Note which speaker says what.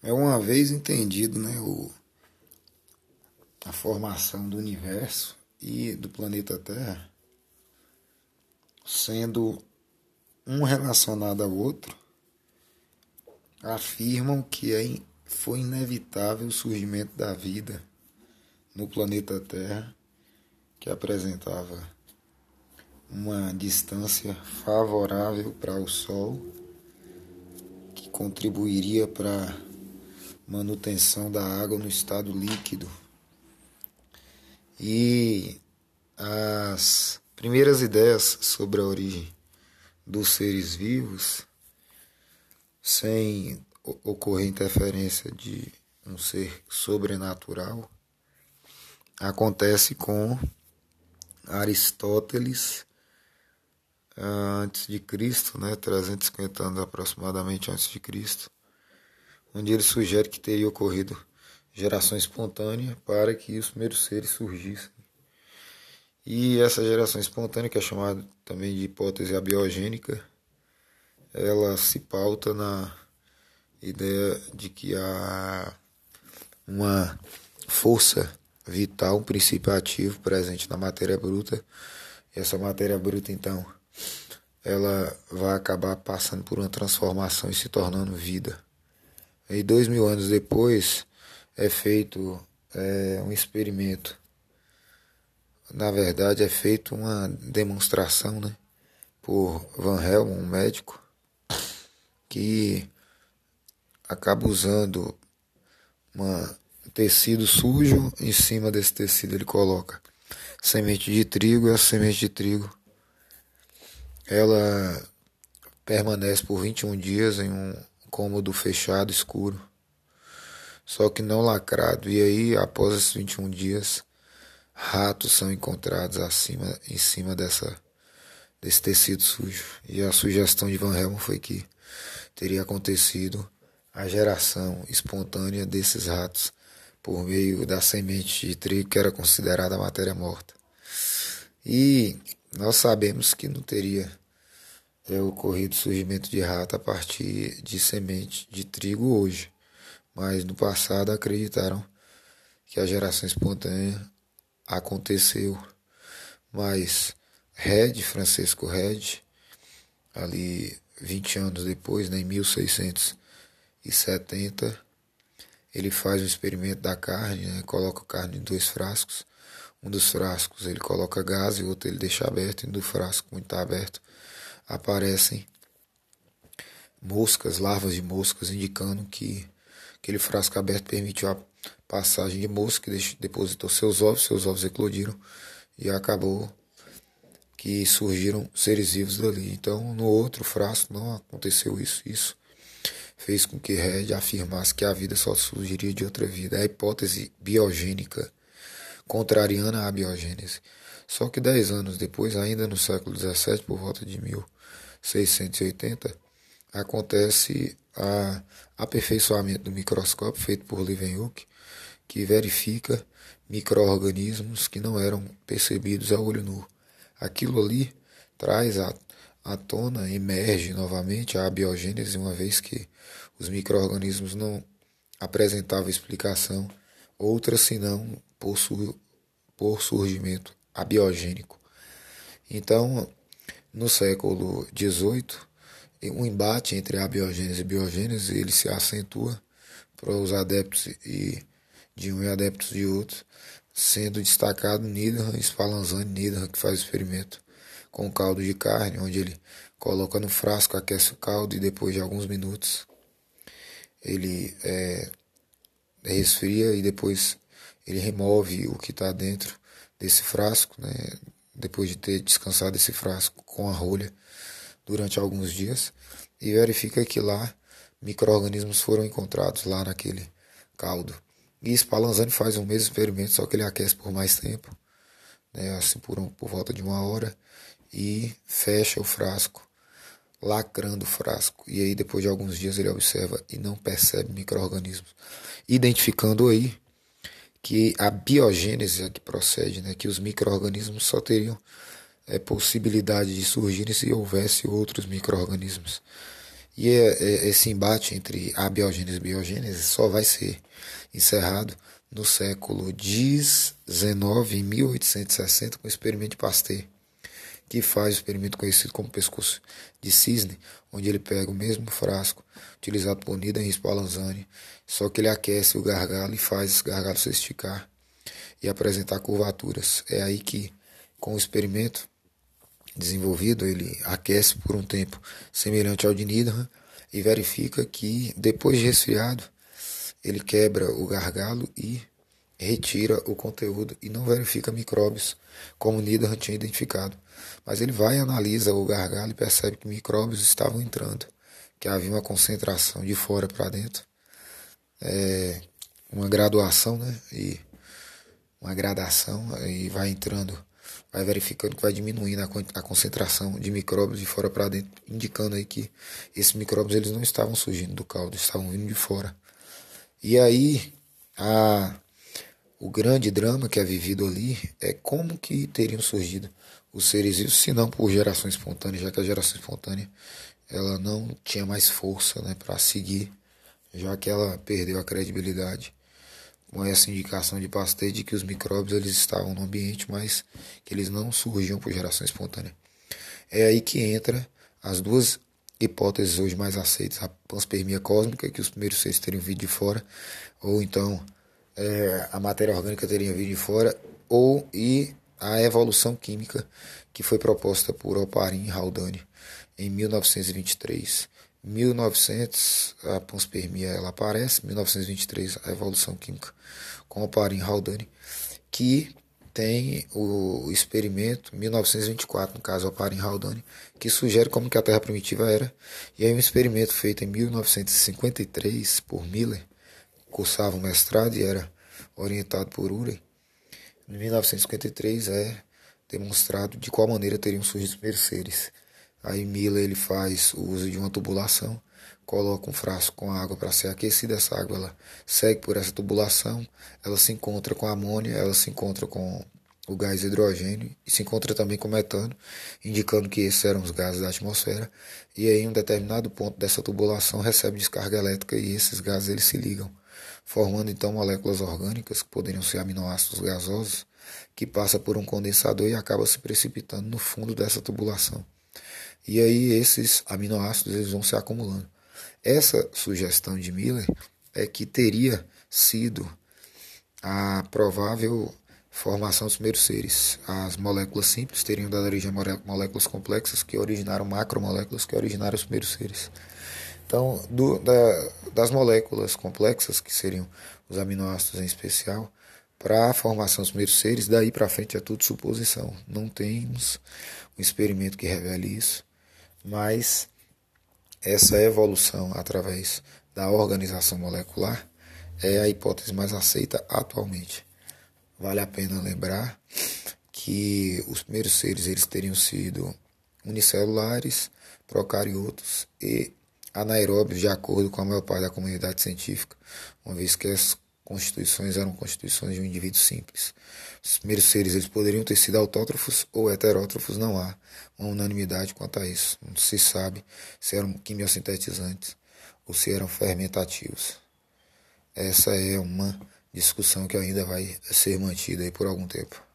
Speaker 1: É uma vez entendido né, o, a formação do universo e do planeta Terra, sendo um relacionado ao outro, afirmam que é, foi inevitável o surgimento da vida no planeta Terra, que apresentava uma distância favorável para o Sol, que contribuiria para manutenção da água no estado líquido. E as primeiras ideias sobre a origem dos seres vivos, sem ocorrer interferência de um ser sobrenatural, acontece com Aristóteles antes de Cristo, né, 350 anos aproximadamente antes de Cristo, onde ele sugere que teria ocorrido geração espontânea para que os primeiros seres surgissem. E essa geração espontânea, que é chamada também de hipótese abiogênica, ela se pauta na ideia de que há uma força vital, um princípio ativo presente na matéria bruta. E essa matéria bruta, então, ela vai acabar passando por uma transformação e se tornando vida. E dois mil anos depois é feito é, um experimento. Na verdade, é feito uma demonstração né, por Van Helm, um médico, que acaba usando uma, um tecido sujo. Em cima desse tecido, ele coloca semente de trigo e a semente de trigo ela permanece por 21 dias em um cômodo fechado, escuro, só que não lacrado. E aí, após esses 21 dias, ratos são encontrados acima, em cima dessa, desse tecido sujo. E a sugestão de Van Helmont foi que teria acontecido a geração espontânea desses ratos por meio da semente de trigo que era considerada matéria morta. E nós sabemos que não teria é, ocorrido surgimento de rato a partir de semente de trigo hoje, mas no passado acreditaram que a geração espontânea aconteceu. Mas Red, Francisco Red, ali 20 anos depois, né, em 1670, ele faz um experimento da carne, né, coloca carne em dois frascos. Um dos frascos ele coloca gás e o outro ele deixa aberto, e no frasco muito aberto aparecem moscas, larvas de moscas, indicando que aquele frasco aberto permitiu a passagem de mosca, que depositou seus ovos, seus ovos eclodiram e acabou que surgiram seres vivos dali. Então, no outro frasco não aconteceu isso. Isso fez com que Red afirmasse que a vida só surgiria de outra vida. É a hipótese biogênica contrariando a biogênese. Só que dez anos depois, ainda no século XVII, por volta de 1680, acontece a aperfeiçoamento do microscópio feito por Leeuwenhoek, que verifica microorganismos que não eram percebidos a olho nu. Aquilo ali traz à, à tona, emerge novamente a biogênese, uma vez que os microorganismos não apresentavam explicação outra senão por, su, por surgimento abiogênico. Então, no século XVIII, um embate entre a biogênese e biogênese ele se acentua para os adeptos e de um e adeptos de outro, sendo destacado Niederhan, Spallanzani Niederhan, que faz o experimento com caldo de carne, onde ele coloca no frasco, aquece o caldo e depois de alguns minutos ele é, resfria e depois ele remove o que está dentro desse frasco, né? depois de ter descansado esse frasco com a rolha durante alguns dias, e verifica que lá micro-organismos foram encontrados lá naquele caldo. E Spallanzani faz o mesmo experimento, só que ele aquece por mais tempo, né? assim por, um, por volta de uma hora, e fecha o frasco, lacrando o frasco. E aí depois de alguns dias ele observa e não percebe micro-organismos, identificando aí que a biogênese é que procede, né, que os micro-organismos só teriam é, possibilidade de surgir se houvesse outros micro-organismos. E é, é, esse embate entre abiogênese e biogênese só vai ser encerrado no século XIX, em 1860, com o experimento de Pasteur, que faz o experimento conhecido como pescoço de cisne, onde ele pega o mesmo frasco utilizado por Nida e Spallanzani, só que ele aquece o gargalo e faz esse gargalo se esticar e apresentar curvaturas. É aí que, com o experimento desenvolvido, ele aquece por um tempo semelhante ao de Needham e verifica que, depois de resfriado, ele quebra o gargalo e retira o conteúdo e não verifica micróbios, como Needham tinha identificado. Mas ele vai e analisa o gargalo e percebe que micróbios estavam entrando, que havia uma concentração de fora para dentro, é, uma graduação, né? E uma gradação e vai entrando, vai verificando que vai diminuindo a, a concentração de micróbios de fora para dentro, indicando aí que esses micróbios eles não estavam surgindo do caldo, estavam vindo de fora. E aí a o grande drama que é vivido ali é como que teriam surgido os seres vivos, se não por geração espontânea, já que a geração espontânea ela não tinha mais força né, para seguir, já que ela perdeu a credibilidade com essa indicação de Pasteur de que os micróbios eles estavam no ambiente, mas que eles não surgiam por geração espontânea. É aí que entra as duas hipóteses hoje mais aceitas, a panspermia cósmica, que os primeiros seres teriam vindo de fora, ou então é, a matéria orgânica teria vindo de fora, ou e a evolução química que foi proposta por Oparin e Haldane em 1923. 1900 a panspermia ela aparece, 1923 a evolução química com Oparin Haldane, que tem o experimento 1924, no caso Oparin Haldane, que sugere como que a Terra primitiva era, e aí um experimento feito em 1953 por Miller, cursava um mestrado e era orientado por Urey, em 1953 é demonstrado de qual maneira teriam surgido os primeiros seres. Aí Miller ele faz o uso de uma tubulação, coloca um frasco com água para ser aquecida, essa água ela segue por essa tubulação, ela se encontra com amônia, ela se encontra com o gás hidrogênio e se encontra também com metano, indicando que esses eram os gases da atmosfera. E aí, em um determinado ponto dessa tubulação, recebe descarga elétrica e esses gases eles se ligam formando então moléculas orgânicas, que poderiam ser aminoácidos gasosos, que passa por um condensador e acaba se precipitando no fundo dessa tubulação. E aí esses aminoácidos eles vão se acumulando. Essa sugestão de Miller é que teria sido a provável formação dos primeiros seres. As moléculas simples teriam dado origem a moléculas complexas que originaram macromoléculas que originaram os primeiros seres. Então, do, da, das moléculas complexas, que seriam os aminoácidos em especial, para a formação dos primeiros seres, daí para frente é tudo suposição. Não temos um experimento que revele isso, mas essa evolução através da organização molecular é a hipótese mais aceita atualmente. Vale a pena lembrar que os primeiros seres eles teriam sido unicelulares, procariotos e anaeróbios de acordo com a maior parte da comunidade científica, uma vez que as constituições eram constituições de um indivíduo simples. Os primeiros seres eles poderiam ter sido autótrofos ou heterótrofos, não há uma unanimidade quanto a isso. Não se sabe se eram quimiosintetizantes ou se eram fermentativos. Essa é uma discussão que ainda vai ser mantida por algum tempo.